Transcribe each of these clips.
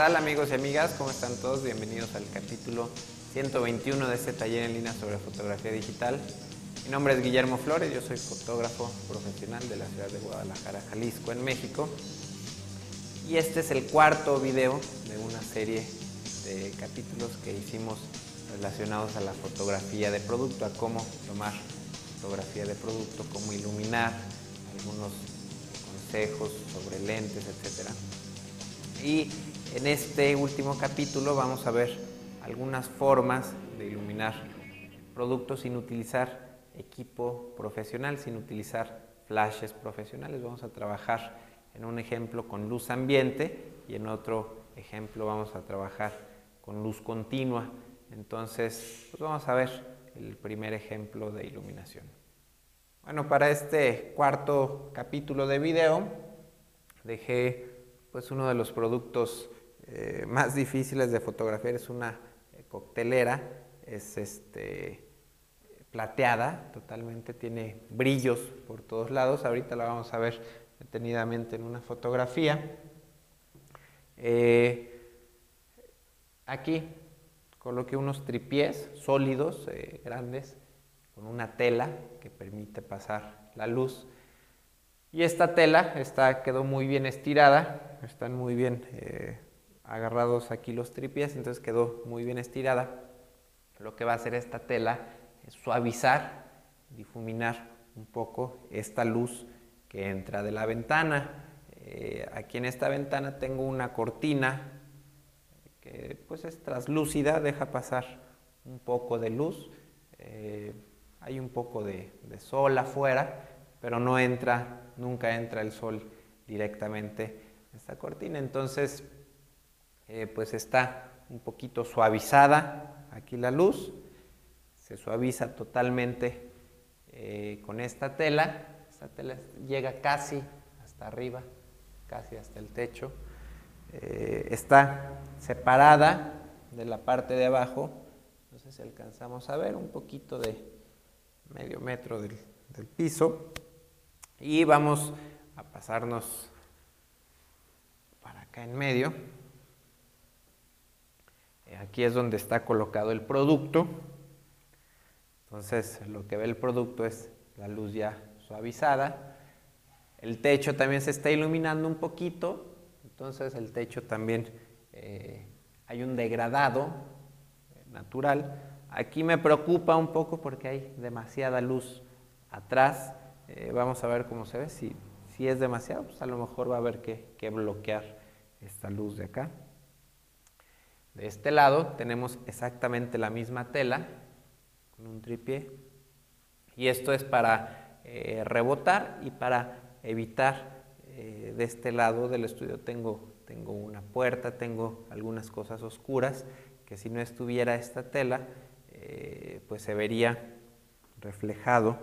tal amigos y amigas? ¿Cómo están todos? Bienvenidos al capítulo 121 de este taller en línea sobre fotografía digital. Mi nombre es Guillermo Flores, yo soy fotógrafo profesional de la ciudad de Guadalajara, Jalisco, en México. Y este es el cuarto video de una serie de capítulos que hicimos relacionados a la fotografía de producto, a cómo tomar fotografía de producto, cómo iluminar, algunos consejos sobre lentes, etcétera. Y en este último capítulo vamos a ver algunas formas de iluminar productos sin utilizar equipo profesional, sin utilizar flashes profesionales. Vamos a trabajar en un ejemplo con luz ambiente y en otro ejemplo vamos a trabajar con luz continua. Entonces, pues vamos a ver el primer ejemplo de iluminación. Bueno, para este cuarto capítulo de video dejé pues uno de los productos eh, más difíciles de fotografiar es una eh, coctelera, es este, plateada totalmente, tiene brillos por todos lados, ahorita la vamos a ver detenidamente en una fotografía. Eh, aquí coloqué unos tripiés sólidos, grandes, con una tela que permite pasar la luz. Y esta tela está, quedó muy bien estirada, están muy bien eh, agarrados aquí los tripies, entonces quedó muy bien estirada. Lo que va a hacer esta tela es suavizar, difuminar un poco esta luz que entra de la ventana. Eh, aquí en esta ventana tengo una cortina que pues es traslúcida, deja pasar un poco de luz. Eh, hay un poco de, sol afuera, pero no entra, nunca entra el sol directamente en esta cortina. Entonces, eh, pues está un poquito suavizada aquí la luz, se suaviza totalmente eh, con esta tela, esta tela llega casi hasta arriba, casi hasta el techo, eh, está separada de la parte de abajo, no sé si alcanzamos a ver un poquito de medio metro del piso, y vamos a pasarnos para acá en medio. Eh, aquí es donde está colocado el producto. Entonces lo que ve el producto es la luz ya suavizada. El techo también se está iluminando un poquito. Entonces el techo también eh, hay un degradado eh, natural. Aquí me preocupa un poco porque hay demasiada luz atrás vamos a ver cómo se ve. Si, si es demasiado, pues a lo mejor va a haber que, que bloquear esta luz de acá. De este lado tenemos exactamente la misma tela con un tripié y esto es para eh, rebotar y para evitar eh, de este lado del estudio tengo, tengo una puerta, tengo algunas cosas oscuras que si no estuviera esta tela pues se vería reflejado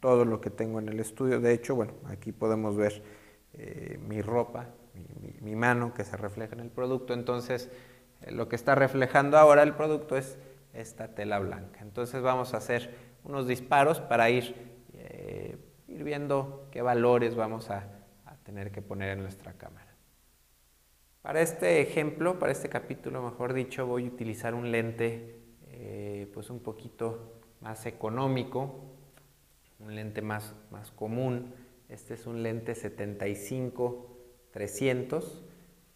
todo lo que tengo en el estudio. De hecho, bueno, aquí podemos ver eh, mi ropa, mi, mano que se refleja en el producto. Entonces, eh, lo que está reflejando ahora el producto es esta tela blanca. Entonces vamos a hacer unos disparos para ir, eh, ir viendo qué valores vamos a, tener que poner en nuestra cámara. Para este ejemplo, para este capítulo, mejor dicho, voy a utilizar un lente pues un poquito más económico, un lente más, más común. Este es un lente 75-300,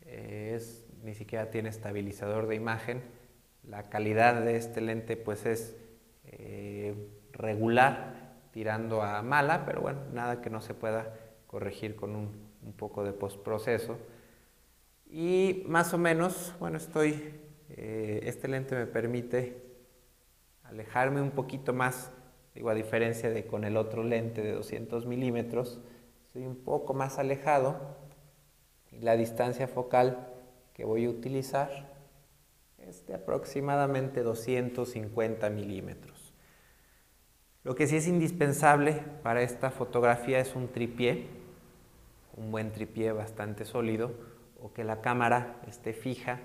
eh, es, ni siquiera tiene estabilizador de imagen. La calidad de este lente pues es eh, regular, tirando a mala, pero bueno, nada que no se pueda corregir con un, poco de postproceso. Y más o menos, bueno, estoy, eh, este lente me permite alejarme un poquito más Digo, a diferencia de con el otro lente de 200 milímetros, estoy un poco más alejado y la distancia focal que voy a utilizar es de aproximadamente 250 milímetros. Lo que sí es indispensable para esta fotografía es un tripié, un buen tripié bastante sólido, o que la cámara esté fija,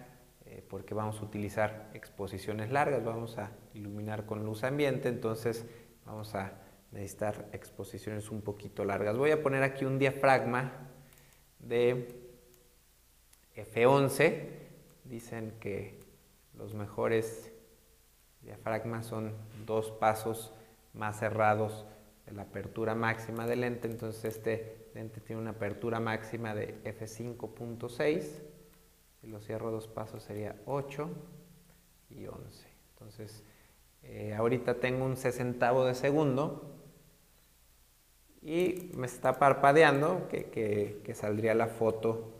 eh, porque vamos a utilizar exposiciones largas, vamos a iluminar con luz ambiente, entonces Vamos a necesitar exposiciones un poquito largas. Voy a poner aquí un diafragma de F11 dicen que los mejores diafragmas son dos pasos más cerrados de la apertura máxima del lente, entonces este lente tiene una apertura máxima de f5.6, si lo cierro dos pasos sería 8 y 11. Entonces, eh, ahorita tengo un sesentavo de segundo y me está parpadeando que, saldría la foto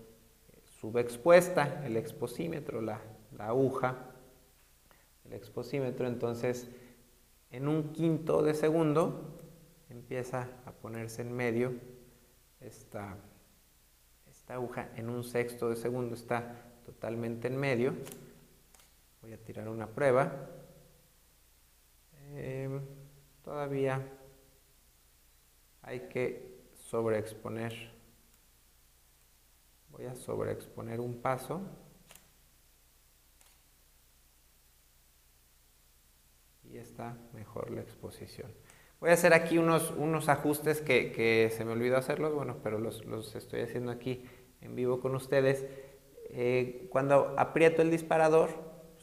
subexpuesta, el exposímetro, la, la aguja, el exposímetro, entonces en un quinto de segundo empieza a ponerse en medio esta, esta aguja, en un sexto de segundo está totalmente en medio. Voy a tirar una prueba. Em, todavía hay que sobreexponer. Voy a sobreexponer un paso. Y está mejor la exposición. Voy a hacer aquí unos, unos ajustes que, se me olvidó hacerlos, bueno, pero los, los estoy haciendo aquí en vivo con ustedes. Eh, cuando aprieto el disparador,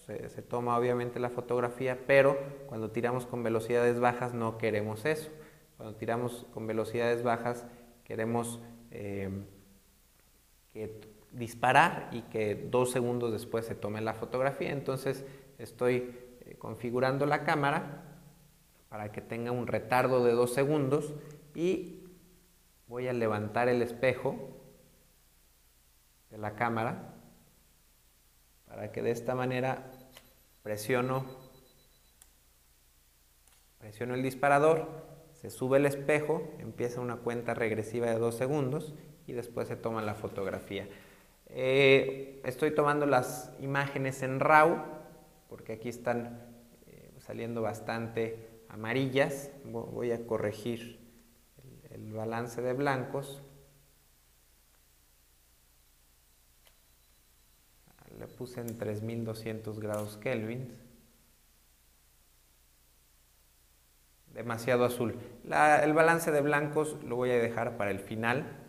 se, se, toma obviamente la fotografía, pero cuando tiramos con velocidades bajas no queremos eso. Cuando tiramos con velocidades bajas queremos eh, que disparar y que dos segundos después se tome la fotografía. Entonces estoy eh, configurando la cámara para que tenga un retardo de dos segundos y voy a levantar el espejo de la cámara para que de esta manera presiono presiono el disparador se sube el espejo empieza una cuenta regresiva de dos segundos y después se toma la fotografía eh, estoy tomando las imágenes en RAW porque aquí están eh, saliendo bastante amarillas, voy a corregir el, balance de blancos. Le puse en 3200 grados Kelvin. Demasiado azul. el balance de blancos lo voy a dejar para el final,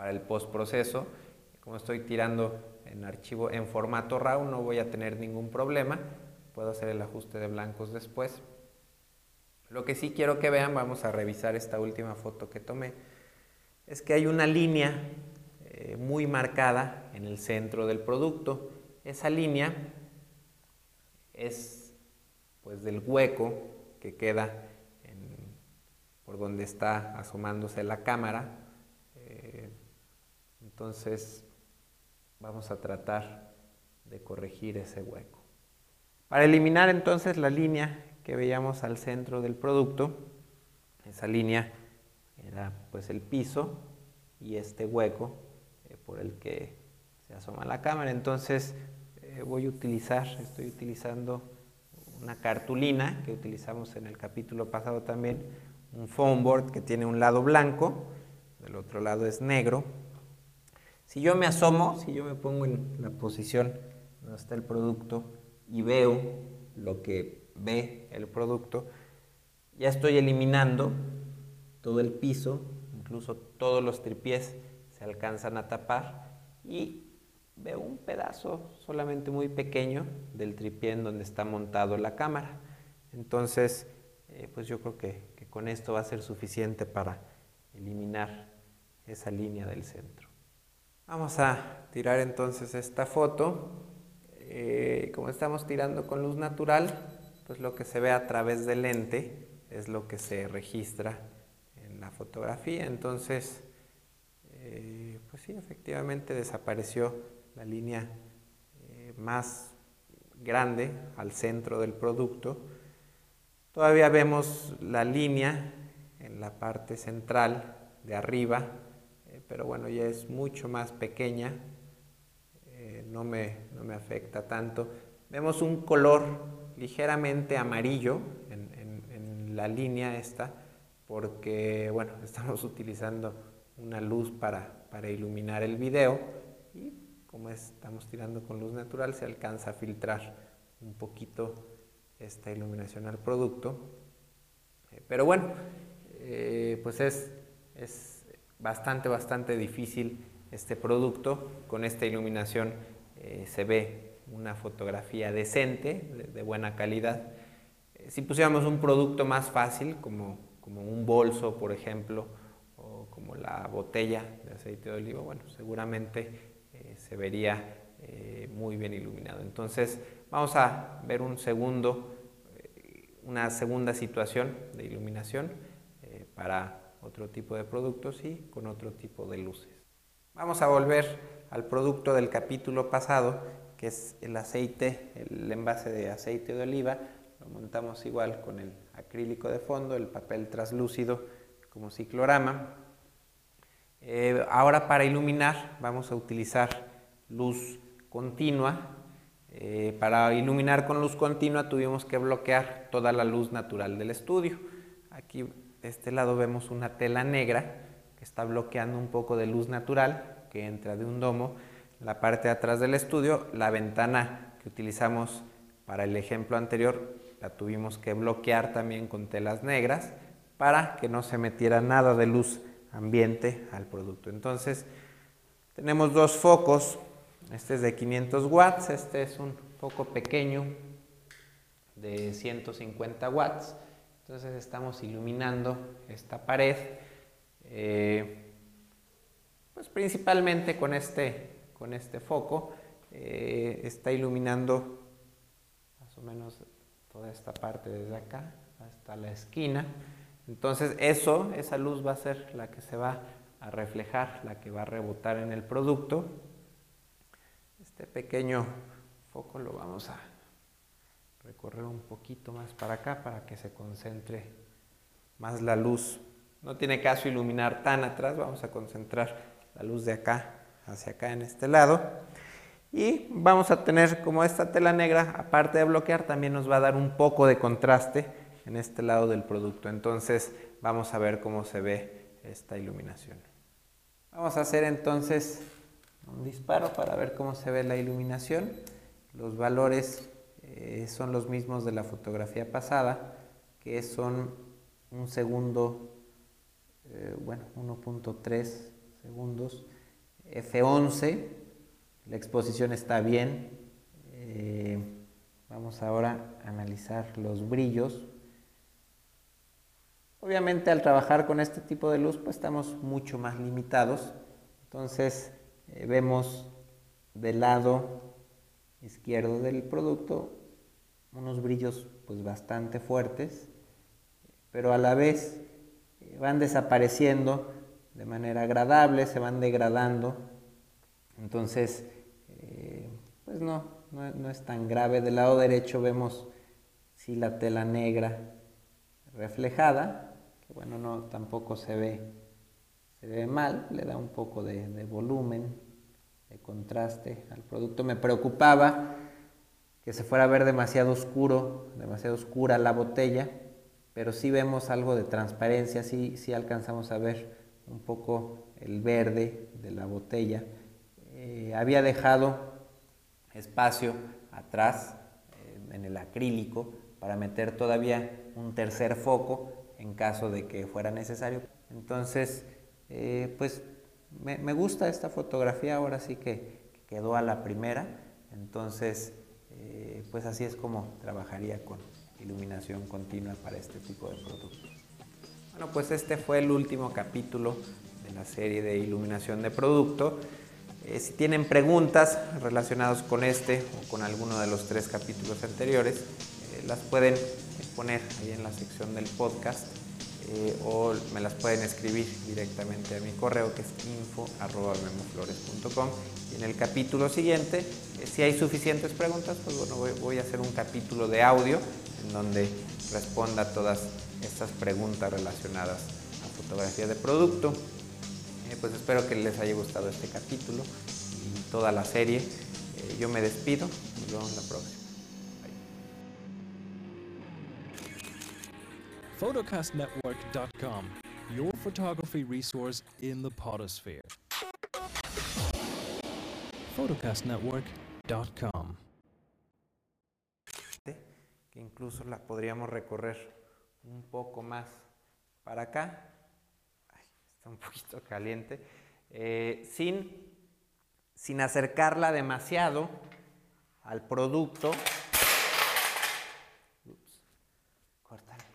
para el postproceso. Como estoy tirando en archivo en formato RAW, no voy a tener ningún problema. Puedo hacer el ajuste de blancos después. Lo que sí quiero que vean, vamos a revisar esta última foto que tomé, es que hay una línea eh, muy marcada en el centro del producto. Esa línea es pues del hueco que queda por donde está asomándose la cámara. Entonces vamos a tratar de corregir ese hueco. Para eliminar entonces la línea que veíamos al centro del producto. Esa línea era pues el piso y este hueco eh, por el que se asoma la cámara. Entonces eh, voy a utilizar, estoy utilizando una cartulina que utilizamos en el capítulo pasado también, un foam board que tiene un lado blanco, del otro lado es negro. Si yo me asomo, si yo me pongo en la posición donde está el producto y veo lo que ve el producto, ya estoy eliminando todo el piso, incluso todos los tripiés se alcanzan a tapar y veo un pedazo solamente muy pequeño del tripié en donde está montado la cámara. Entonces, eh, pues yo creo que, con esto va a ser suficiente para eliminar esa línea del centro. Vamos a tirar entonces esta foto. Eh, como estamos tirando con luz natural, pues lo que se ve a través del lente es lo que se registra en la fotografía. Entonces, eh, pues sí, efectivamente desapareció la línea eh, más grande al centro del producto. Todavía vemos la línea en la parte central de arriba, pero bueno, ya es mucho más pequeña, no, me, no me afecta tanto. Vemos un color ligeramente amarillo en, la línea esta, porque bueno, estamos utilizando una luz para, para iluminar el video y como estamos tirando con luz natural se alcanza a filtrar un poquito esta iluminación al producto. Eh, pero bueno, eh, pues es, es bastante, bastante difícil este producto con esta iluminación eh, se ve una fotografía decente, de, buena calidad. Eh, si pusiéramos un producto más fácil, como, como un bolso, por ejemplo, o como la botella de aceite de oliva, bueno, seguramente se vería muy bien iluminado. Entonces, vamos a ver un segundo, una segunda situación de iluminación para otro tipo de productos y con otro tipo de luces. Vamos a volver al producto del capítulo pasado, que es el aceite, el envase de aceite de oliva. Lo montamos igual con el acrílico de fondo, el papel translúcido como ciclorama. Eh, ahora para iluminar vamos a utilizar luz continua. Eh, para iluminar con luz continua tuvimos que bloquear toda la luz natural del estudio. Aquí de este lado vemos una tela negra que está bloqueando un poco de luz natural que entra de un domo. La parte de atrás del estudio, la ventana que utilizamos para el ejemplo anterior, la tuvimos que bloquear también con telas negras para que no se metiera nada de luz ambiente al producto. Entonces, tenemos dos focos. Este es de 500 watts, este es un foco pequeño de 150 watts. Entonces estamos iluminando esta pared, eh, pues principalmente con este, con este foco. Eh, está iluminando más o menos toda esta parte desde acá hasta la esquina. Entonces eso, esa luz va a ser la que se va a reflejar, la que va a rebotar en el producto. Este pequeño foco lo vamos a recorrer un poquito más para acá para que se concentre más la luz. No tiene caso iluminar tan atrás, vamos a concentrar la luz de acá hacia acá en este lado. Y vamos a tener como esta tela negra, aparte de bloquear, también nos va a dar un poco de contraste en este lado del producto. Entonces vamos a ver cómo se ve esta iluminación. Vamos a hacer entonces un disparo para ver cómo se ve la iluminación. Los valores eh, son los mismos de la fotografía pasada, que son un segundo, eh, bueno, 1.3 segundos, F11, la exposición está bien. Eh, vamos ahora a analizar los brillos. Obviamente al trabajar con este tipo de luz pues estamos mucho más limitados. Entonces vemos del lado izquierdo del producto unos brillos pues bastante fuertes, pero a la vez eh, van desapareciendo de manera agradable, se van degradando, entonces eh, pues no, no, es tan grave. Del lado derecho vemos si la tela negra reflejada, que bueno, no tampoco se ve, se ve mal, le da un poco de volumen, de contraste al producto. Me preocupaba que se fuera a ver demasiado oscuro, demasiado oscura la botella, pero sí vemos algo de transparencia, sí, sí alcanzamos a ver un poco el verde de la botella. Eh, había dejado espacio atrás en el acrílico para meter todavía un tercer foco en caso de que fuera necesario. Entonces, eh, pues me, me, gusta esta fotografía, ahora sí que quedó a la primera. Entonces, eh, pues así es como trabajaría con iluminación continua para este tipo de productos. Bueno, pues este fue el último capítulo de la serie de iluminación de producto. Eh, si tienen preguntas relacionadas con este o con alguno de los tres capítulos anteriores, eh, las pueden poner ahí en la sección del podcast o me las pueden escribir directamente a mi correo que es info.memoflores.com y en el capítulo siguiente si hay suficientes preguntas, pues bueno, voy, a hacer un capítulo de audio en donde responda todas estas preguntas relacionadas a fotografía de producto. Eh, pues espero que les haya gustado este capítulo y toda la serie. Eh, yo me despido nos vemos la próxima. photocastnetwork.com, your photography resource in the potosphere. Photocast Network que incluso la podríamos recorrer un poco más para acá. está un poquito caliente. Eh, sin, sin acercarla demasiado al producto